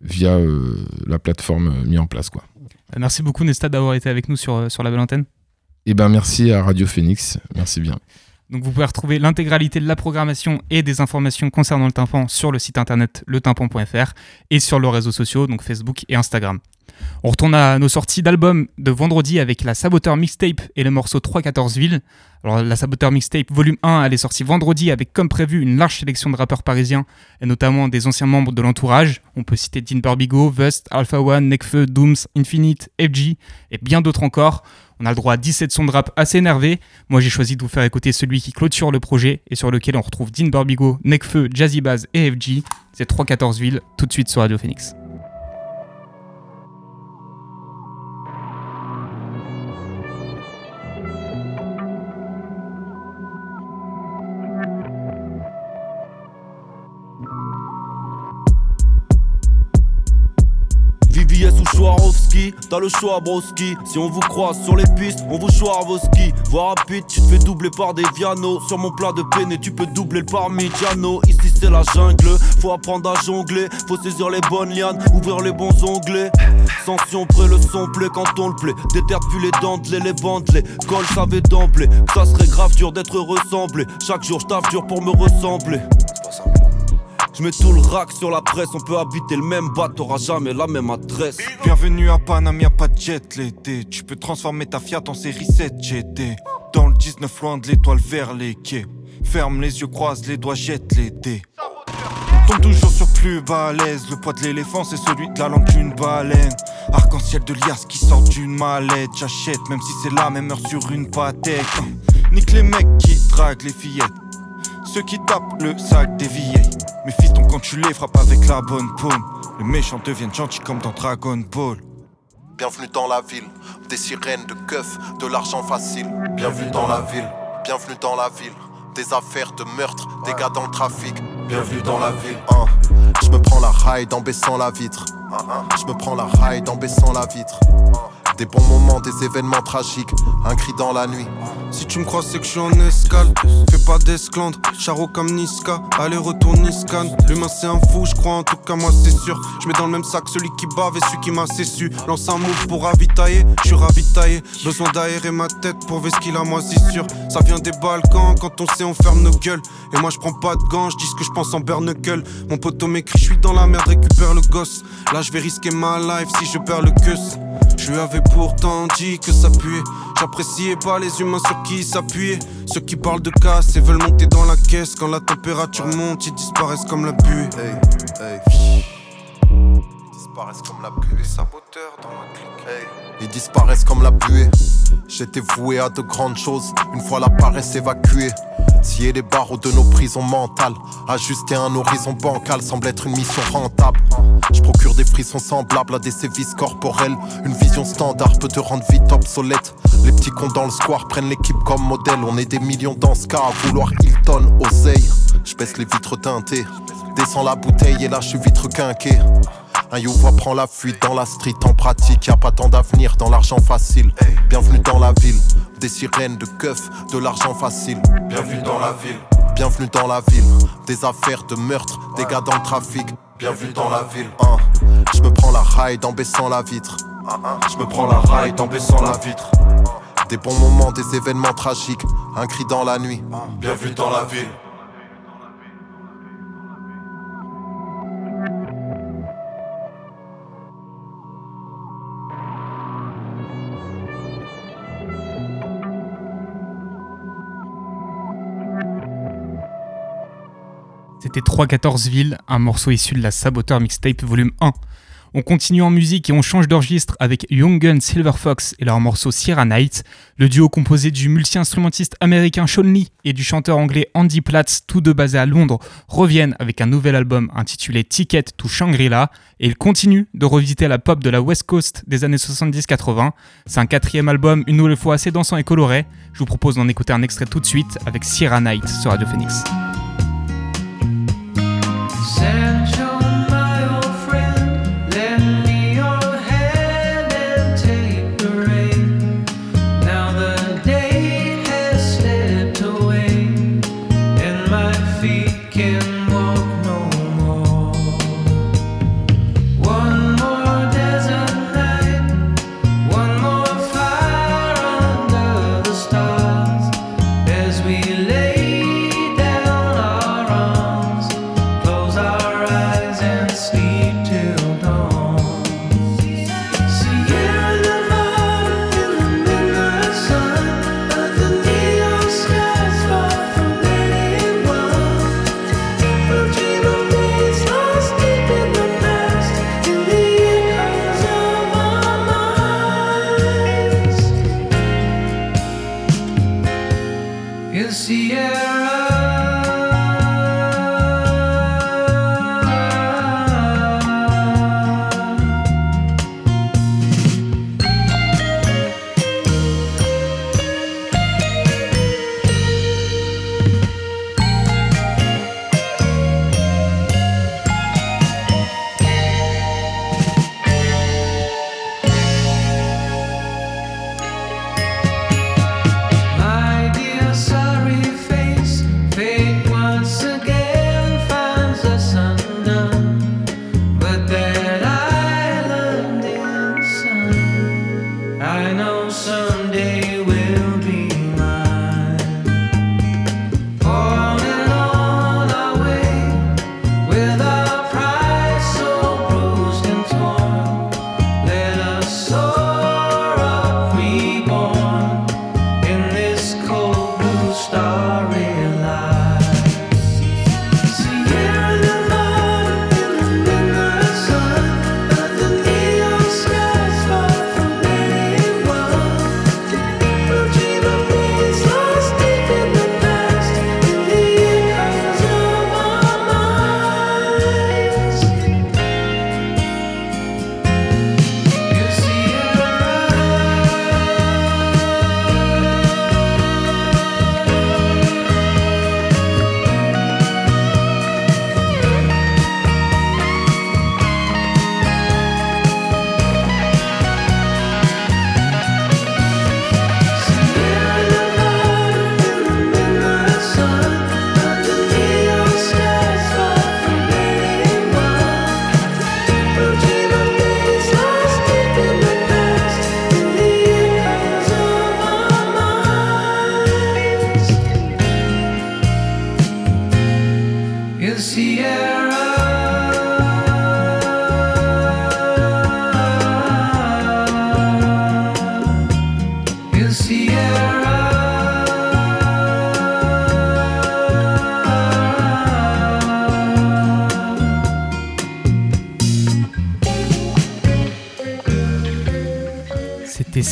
via euh, la plateforme euh, mise en place, quoi. Euh, Merci beaucoup, Nesta, d'avoir été avec nous sur, sur la belle antenne. Et ben merci à Radio Phoenix, merci bien. Donc vous pouvez retrouver l'intégralité de la programmation et des informations concernant le tympan sur le site internet letympan.fr et sur leurs réseaux sociaux, donc Facebook et Instagram. On retourne à nos sorties d'albums de vendredi avec la Saboteur Mixtape et le morceau 314 villes. Alors la Saboteur Mixtape volume 1, elle est sortie vendredi avec comme prévu une large sélection de rappeurs parisiens et notamment des anciens membres de l'entourage. On peut citer Dean Barbigo, Vust, Alpha One, Nekfeu, Dooms, Infinite, FG et bien d'autres encore. On a le droit à 17 sons de rap assez énervés. Moi, j'ai choisi de vous faire écouter celui qui clôture le projet et sur lequel on retrouve Dean Barbigo, Nekfeu, Jazzy Baz et FG. C'est 314 villes, tout de suite sur Radio Phoenix. T'as le choix broski. Si on vous croise sur les pistes, on vous choix vos skis Voir rapide, tu te fais doubler par des Viano. Sur mon plat de peine et tu peux doubler le parmigiano. Ici c'est la jungle, faut apprendre à jongler. Faut saisir les bonnes lianes, ouvrir les bons onglets. Sanction près le son quand on le plaît. Déterre plus les dentelés, les bandelés Col savait d'emblée, ça serait grave dur d'être ressemblé. Chaque jour je dur pour me ressembler je mets tout le rack sur la presse, on peut habiter le même bar, t'auras jamais la même adresse. Bienvenue à Paname, y'a pas de jet l'été. Tu peux transformer ta Fiat en série 7 GT. Dans le 19, loin de l'étoile vers les quais. Ferme les yeux, croise les doigts, jette les dés. Tombe toujours sur plus balèze. Le poids de l'éléphant, c'est celui de la langue d'une baleine. Arc-en-ciel de lias qui sort d'une mallette. J'achète, même si c'est la même heure sur une patek. Nique les mecs qui draguent les fillettes. Ceux qui tapent le sac des vieilles. Mes fistons, quand tu les frappes avec la bonne paume, les méchants deviennent gentils comme dans Dragon Ball. Bienvenue dans la ville, des sirènes, de keufs, de l'argent facile. Bienvenue dans la ville, bienvenue dans la ville. Des affaires de meurtre, des gars dans le trafic. Bienvenue dans la ville. Hein. Je me prends la ride en baissant la vitre. Je me prends la ride en baissant la vitre. Des bons moments, des événements tragiques, un cri dans la nuit. Si tu me crois, c'est que je suis en escale. Fais pas d'esclandre, charo comme Niska. Aller-retour Niskan. L'humain c'est un fou, je crois, en tout cas, moi c'est sûr. Je mets dans le même sac celui qui bave et celui qui m'a su. Lance un move pour ravitailler, je suis ravitaillé. Besoin d'aérer ma tête pour ver ce qu'il a sûr Ça vient des Balkans, quand on sait, on ferme nos gueules. Et moi je prends pas de gants, je dis ce que je pense en gueule. Mon poteau m'écrit, je suis dans la merde, récupère le gosse. Là je vais risquer ma life si je perds le queue. Je lui avais pourtant dit que ça puait. J'appréciais pas les humains sur qui s'appuyer. Ceux qui parlent de casse et veulent monter dans la caisse. Quand la température monte, ils disparaissent comme la buée. Ils disparaissent comme la saboteurs dans ma. Ils disparaissent comme la buée. J'étais voué à de grandes choses. Une fois la paresse évacuée. Scier les barreaux de nos prisons mentales. Ajuster un horizon bancal semble être une mission rentable. Je procure des frissons semblables à des sévices corporels. Une vision standard peut te rendre vite obsolète. Les petits cons dans le square prennent l'équipe comme modèle. On est des millions dans ce cas à vouloir Hilton, oseille. Je baisse les vitres teintées. Descends la bouteille et là je suis vitre quinqué. Un youvois prend la fuite dans la street en pratique. Y a pas tant d'avenir dans l'argent facile. Bienvenue dans la ville, des sirènes, de keufs, de l'argent facile. Bienvenue dans la ville, bienvenue dans la ville. Des affaires de meurtre, des gars dans le trafic. Bienvenue dans la ville. Je me prends la ride en baissant la vitre. Je me prends la ride en baissant la vitre. Des bons moments, des événements tragiques. Un cri dans la nuit. Bienvenue dans la ville. C'était 314 villes, un morceau issu de la Saboteur Mixtape volume 1. On continue en musique et on change d'enregistre avec Young Gun Silver Fox et leur morceau Sierra Night. Le duo composé du multi-instrumentiste américain Sean Lee et du chanteur anglais Andy Platts, tous deux basés à Londres, reviennent avec un nouvel album intitulé Ticket to Shangri-La et ils continuent de revisiter la pop de la West Coast des années 70-80. C'est un quatrième album, une nouvelle fois assez dansant et coloré. Je vous propose d'en écouter un extrait tout de suite avec Sierra Night sur Radio Phoenix. essential.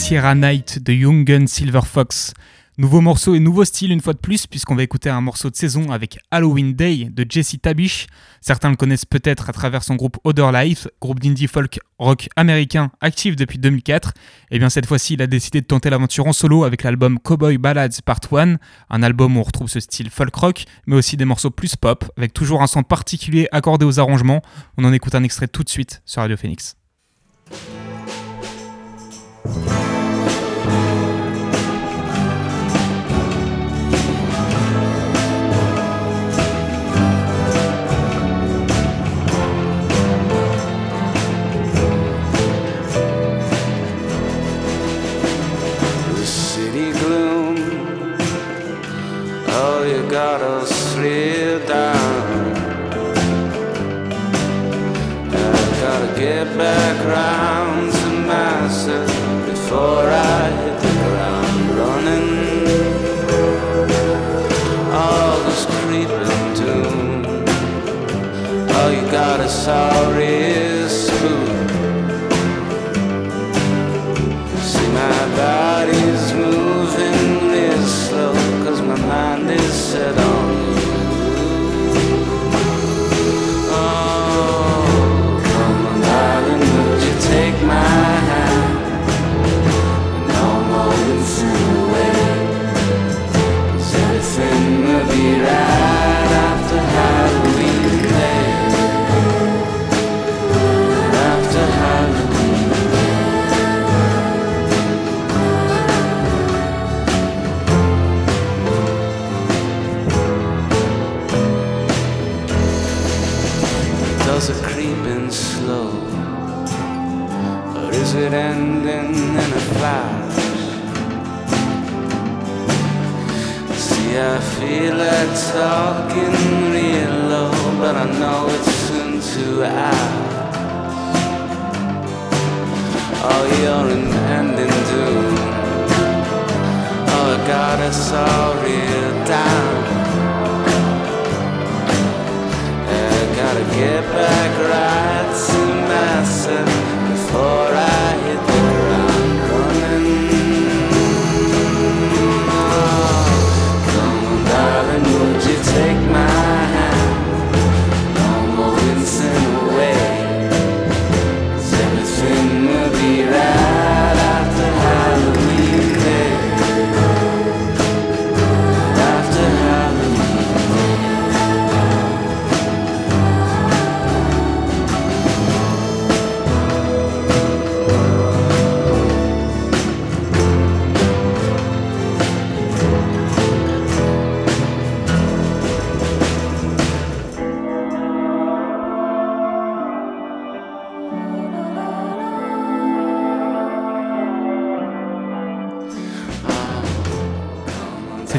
Sierra Night de Young Gun Silver Fox. Nouveau morceau et nouveau style une fois de plus, puisqu'on va écouter un morceau de saison avec Halloween Day de Jesse Tabish. Certains le connaissent peut-être à travers son groupe Other Life, groupe d'indie folk rock américain actif depuis 2004. Et bien cette fois-ci, il a décidé de tenter l'aventure en solo avec l'album Cowboy Ballads Part 1, un album où on retrouve ce style folk rock, mais aussi des morceaux plus pop, avec toujours un son particulier accordé aux arrangements. On en écoute un extrait tout de suite sur Radio Phoenix. Gotta slip down. I gotta get back round to myself before I hit the ground running. All this creeping doom. All you got is sorry feel like talking real low, but I know it's soon to ask. Oh, you're impending doom. Oh, God, it's all real down. I Gotta get back right to myself before I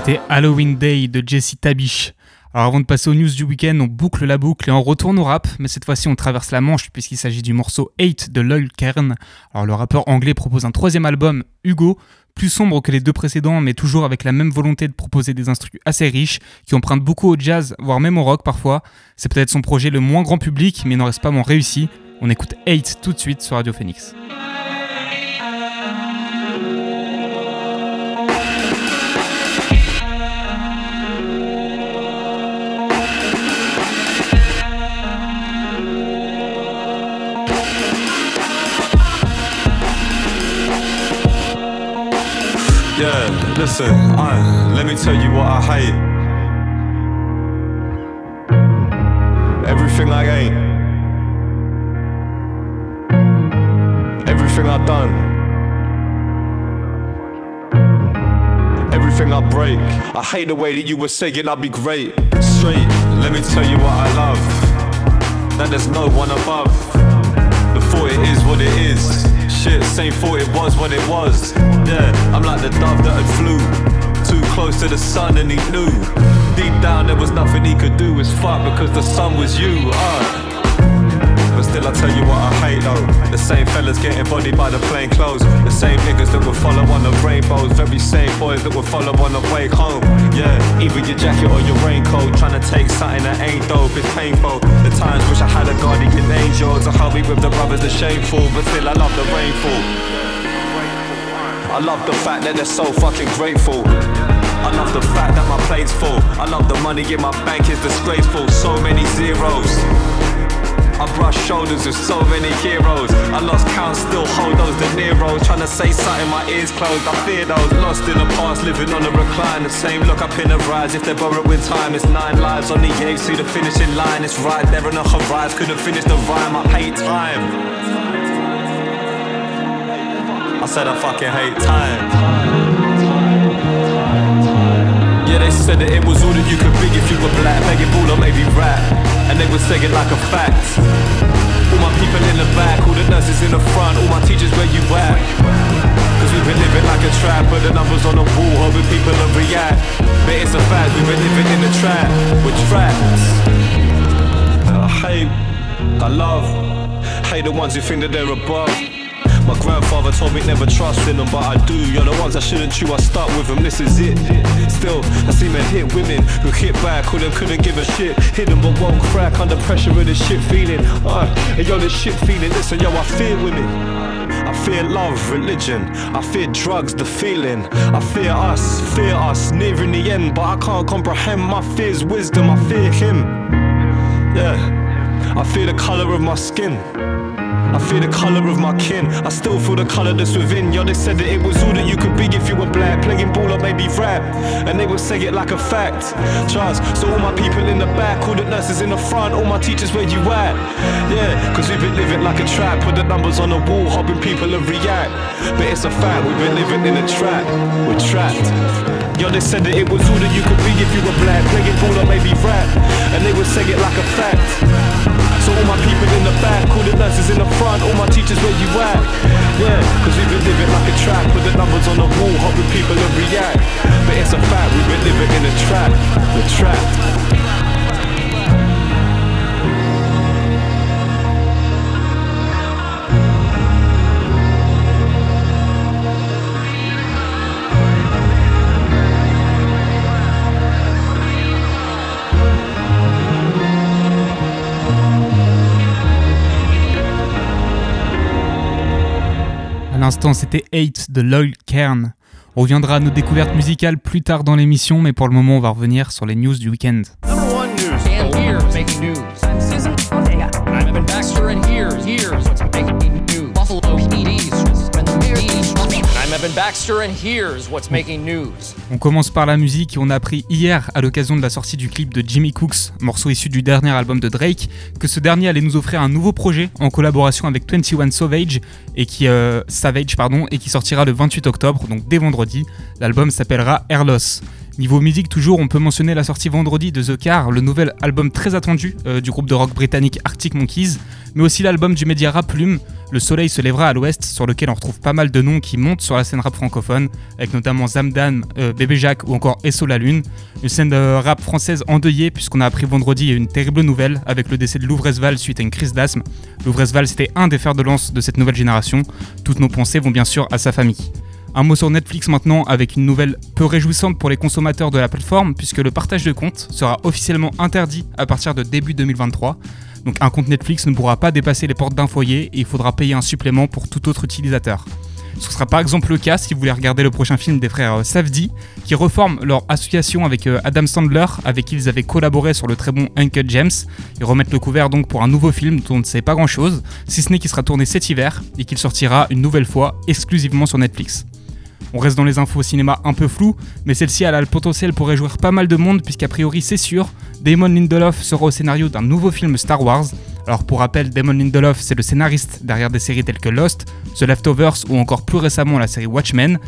C'était Halloween Day de Jesse Tabish. Alors avant de passer aux news du week-end, on boucle la boucle et on retourne au rap, mais cette fois-ci on traverse la Manche puisqu'il s'agit du morceau 8 de Loyal Kern. Alors le rappeur anglais propose un troisième album, Hugo, plus sombre que les deux précédents, mais toujours avec la même volonté de proposer des instruments assez riches, qui empruntent beaucoup au jazz, voire même au rock parfois. C'est peut-être son projet le moins grand public, mais il n'en reste pas moins réussi. On écoute 8 tout de suite sur Radio Phoenix. Yeah, listen, uh, let me tell you what I hate. Everything I ain't. Everything I've done. Everything I break. I hate the way that you were saying I'd be great. Straight, let me tell you what I love. That there's no one above. Thought it is what it is. Shit, same thought it was what it was. Yeah, I'm like the dove that had flew too close to the sun and he knew. Deep down there was nothing he could do. It's fuck because the sun was you. Uh. Still, I tell you what I hate though. The same fellas getting bodied by the plain clothes. The same niggas that would follow on the rainbows. Very same boys that would follow on the way home. Yeah, either your jacket or your raincoat. Trying to take something that ain't dope, it's painful. The times wish I had a guardian angel to hurry with the brothers, the shameful. But still, I love the rainfall. I love the fact that they're so fucking grateful. I love the fact that my plate's full. I love the money in my bank is disgraceful. So many zeros. I brush shoulders with so many heroes. I lost count, still hold those De Niro's. Trying to say something, my ears closed. I fear those lost in the past, living on a recline. The same look up in the rise. If they're borrowing time, it's nine lives on the edge See the finishing line. It's right there on the horizon. Couldn't finish the rhyme. I hate time. I said I fucking hate time. Yeah, they said that it was all that you could be if you were black. Begging ball or maybe rap. And they would say it like a fact. All my people in the back, all the nurses in the front, all my teachers where you at? Cause we've been living like a trap, but the numbers on the wall hoping people will react. But it's a fact, we've been living in the trap, with traps. I uh, hate, I love, hate the ones who think that they're above. My grandfather told me never trust in them, but I do. You're the ones I shouldn't chew, I start with them, this is it. Still, I see men hit women who hit back, who them couldn't give a shit. Hit them but won't crack under pressure of this shit feeling. Uh, and yo, this shit feeling, listen, yo, I fear women. I fear love, religion. I fear drugs, the feeling. I fear us, fear us, nearing the end, but I can't comprehend my fears, wisdom. I fear him. Yeah, I fear the color of my skin. I fear the colour of my kin. I still feel the colour that's within. Yo, they said that it was all that you could be if you were black. Playing ball or maybe rap. And they would say it like a fact. Trust. So all my people in the back, all the nurses in the front, all my teachers, where you at? Yeah, cause we've been living like a trap. Put the numbers on the wall, hoping people will react. But it's a fact, we've been living in a trap. We're trapped. Yo, they said that it was all that you could be if you were black. Playing ball or maybe rap. And they would say it like a fact. So all my people in the back, all the nurses in the front, all my teachers where you at? Yeah, cause we've been living like a trap, put the numbers on the wall, hoping people will react. But it's a fact, we've been living in a trap, we're trapped. L'instant, c'était 8 de Lloyd Kern. On reviendra à nos découvertes musicales plus tard dans l'émission, mais pour le moment, on va revenir sur les news du week-end. And here's making news. I'm Susan Ortega. I'm On commence par la musique on a appris hier, à l'occasion de la sortie du clip de Jimmy Cooks, morceau issu du dernier album de Drake, que ce dernier allait nous offrir un nouveau projet en collaboration avec 21 Savage et qui, euh, Savage et qui sortira le 28 octobre, donc dès vendredi. L'album s'appellera Air Loss. Niveau musique, toujours, on peut mentionner la sortie vendredi de The Car, le nouvel album très attendu euh, du groupe de rock britannique Arctic Monkeys, mais aussi l'album du média Rap Plume, Le Soleil se lèvera à l'ouest, sur lequel on retrouve pas mal de noms qui montent sur la scène rap francophone, avec notamment Zamdan, euh, Bébé Jacques ou encore Esso la Lune. Une scène de rap française endeuillée, puisqu'on a appris vendredi une terrible nouvelle avec le décès de Louvresval suite à une crise d'asthme. Louvresval, c'était un des fers de lance de cette nouvelle génération. Toutes nos pensées vont bien sûr à sa famille. Un mot sur Netflix maintenant avec une nouvelle peu réjouissante pour les consommateurs de la plateforme puisque le partage de comptes sera officiellement interdit à partir de début 2023. Donc un compte Netflix ne pourra pas dépasser les portes d'un foyer et il faudra payer un supplément pour tout autre utilisateur. Ce sera par exemple le cas si vous voulez regarder le prochain film des frères euh, Safdie, qui reforment leur association avec euh, Adam Sandler, avec qui ils avaient collaboré sur le très bon Uncle James. Ils remettent le couvert donc pour un nouveau film dont on ne sait pas grand chose, si ce n'est qu'il sera tourné cet hiver et qu'il sortira une nouvelle fois exclusivement sur Netflix. On reste dans les infos au cinéma un peu floues, mais celle-ci elle a le potentiel pour réjouir pas mal de monde, puisqu'a priori c'est sûr, Damon Lindelof sera au scénario d'un nouveau film Star Wars. Alors pour rappel, Damon Lindelof c'est le scénariste derrière des séries telles que Lost, The Leftovers ou encore plus récemment la série Watchmen.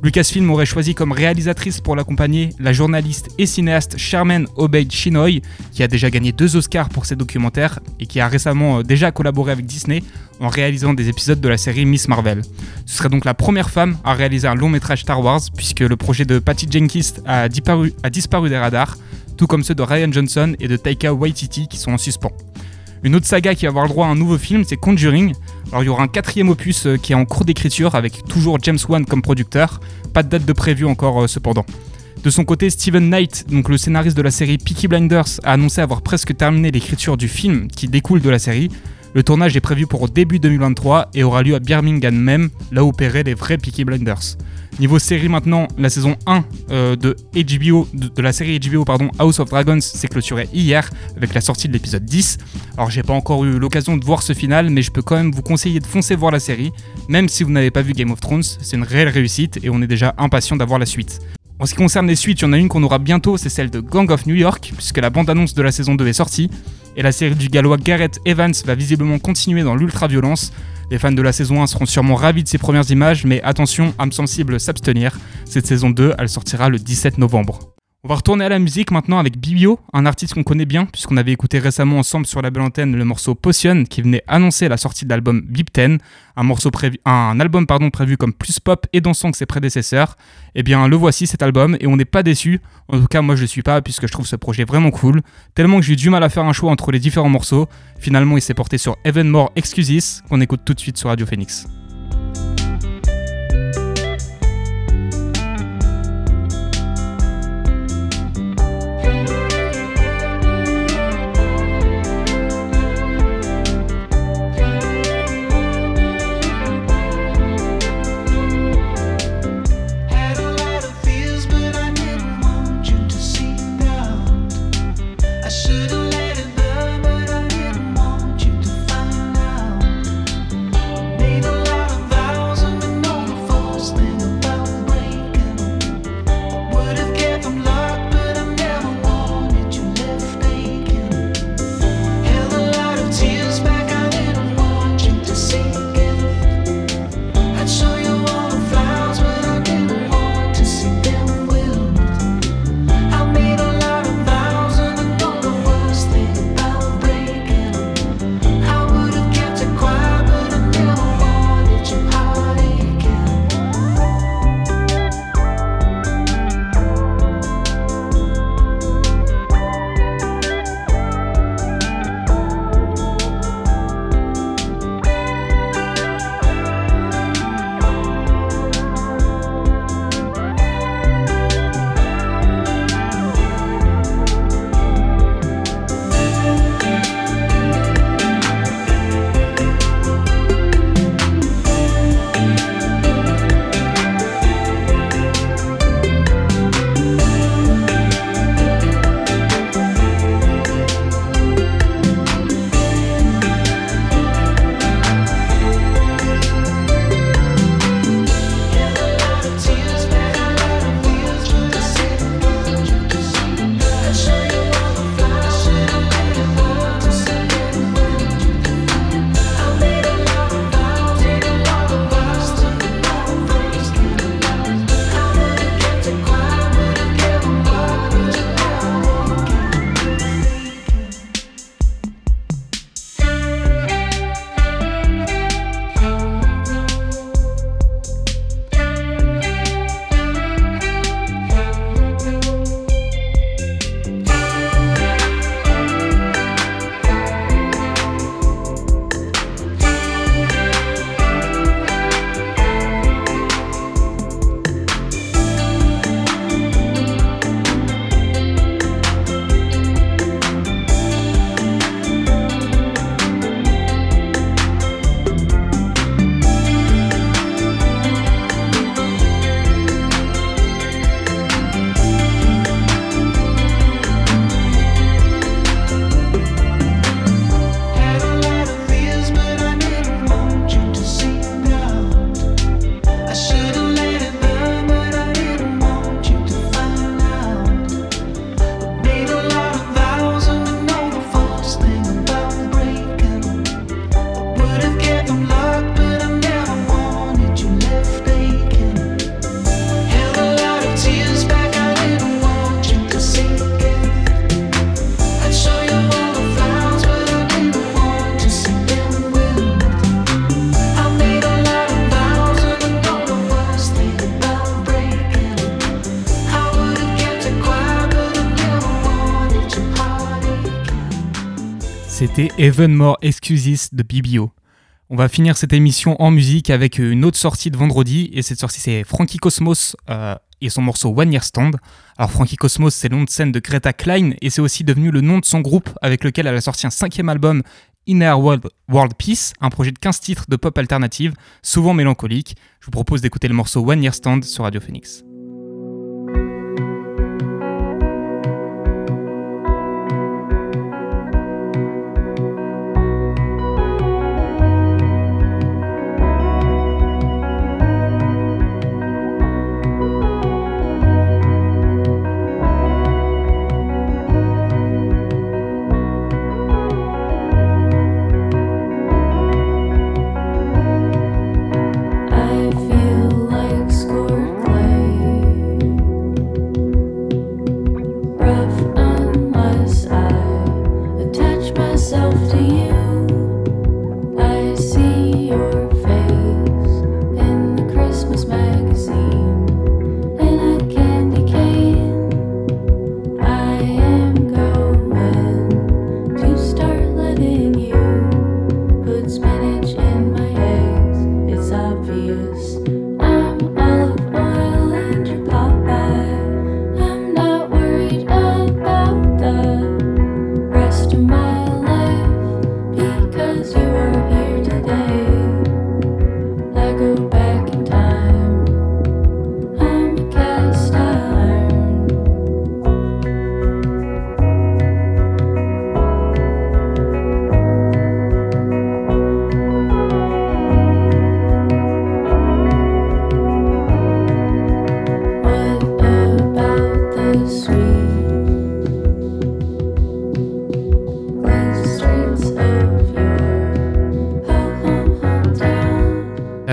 Lucasfilm aurait choisi comme réalisatrice pour l'accompagner la journaliste et cinéaste Charmaine Obeid Chinoy, qui a déjà gagné deux Oscars pour ses documentaires et qui a récemment euh, déjà collaboré avec Disney en réalisant des épisodes de la série Miss Marvel. Ce serait donc la première femme à réaliser un long métrage Star Wars, puisque le projet de Patty Jenkins a disparu, a disparu des radars, tout comme ceux de Ryan Johnson et de Taika Waititi qui sont en suspens. Une autre saga qui va avoir le droit à un nouveau film, c'est Conjuring. Alors il y aura un quatrième opus euh, qui est en cours d'écriture avec toujours James Wan comme producteur. Pas de date de prévu encore euh, cependant. De son côté, Steven Knight, donc le scénariste de la série Peaky Blinders, a annoncé avoir presque terminé l'écriture du film qui découle de la série. Le tournage est prévu pour début 2023 et aura lieu à Birmingham même, là où opéraient les vrais Peaky Blinders. Niveau série maintenant, la saison 1 euh, de HBO, la série HBO House of Dragons s'est clôturée hier avec la sortie de l'épisode 10. Alors j'ai pas encore eu l'occasion de voir ce final, mais je peux quand même vous conseiller de foncer voir la série, même si vous n'avez pas vu Game of Thrones, c'est une réelle réussite et on est déjà impatient d'avoir la suite. En ce qui concerne les suites, il y en a une qu'on aura bientôt, c'est celle de Gang of New York, puisque la bande-annonce de la saison 2 est sortie, et la série du gallois Garrett Evans va visiblement continuer dans l'ultra-violence. Les fans de la saison 1 seront sûrement ravis de ses premières images, mais attention, âme sensible s'abstenir. Cette saison 2, elle sortira le 17 novembre. On va retourner à la musique maintenant avec Bibio, un artiste qu'on connaît bien, puisqu'on avait écouté récemment ensemble sur la belle antenne le morceau Potion, qui venait annoncer la sortie de l'album Bip 10, un, morceau prévu, un album prévu comme plus pop et dansant que ses prédécesseurs. Eh bien, le voici cet album, et on n'est pas déçu. En tout cas, moi je le suis pas, puisque je trouve ce projet vraiment cool. Tellement que j'ai eu du mal à faire un choix entre les différents morceaux. Finalement, il s'est porté sur Even More Excuses, qu'on écoute tout de suite sur Radio Phoenix. Even More Excuses de BBO. On va finir cette émission en musique avec une autre sortie de vendredi, et cette sortie c'est Frankie Cosmos euh, et son morceau One Year Stand. Alors Frankie Cosmos c'est le nom de scène de Greta Klein, et c'est aussi devenu le nom de son groupe avec lequel elle a sorti un cinquième album, Inner World, World Peace, un projet de 15 titres de pop alternative, souvent mélancolique. Je vous propose d'écouter le morceau One Year Stand sur Radio Phoenix.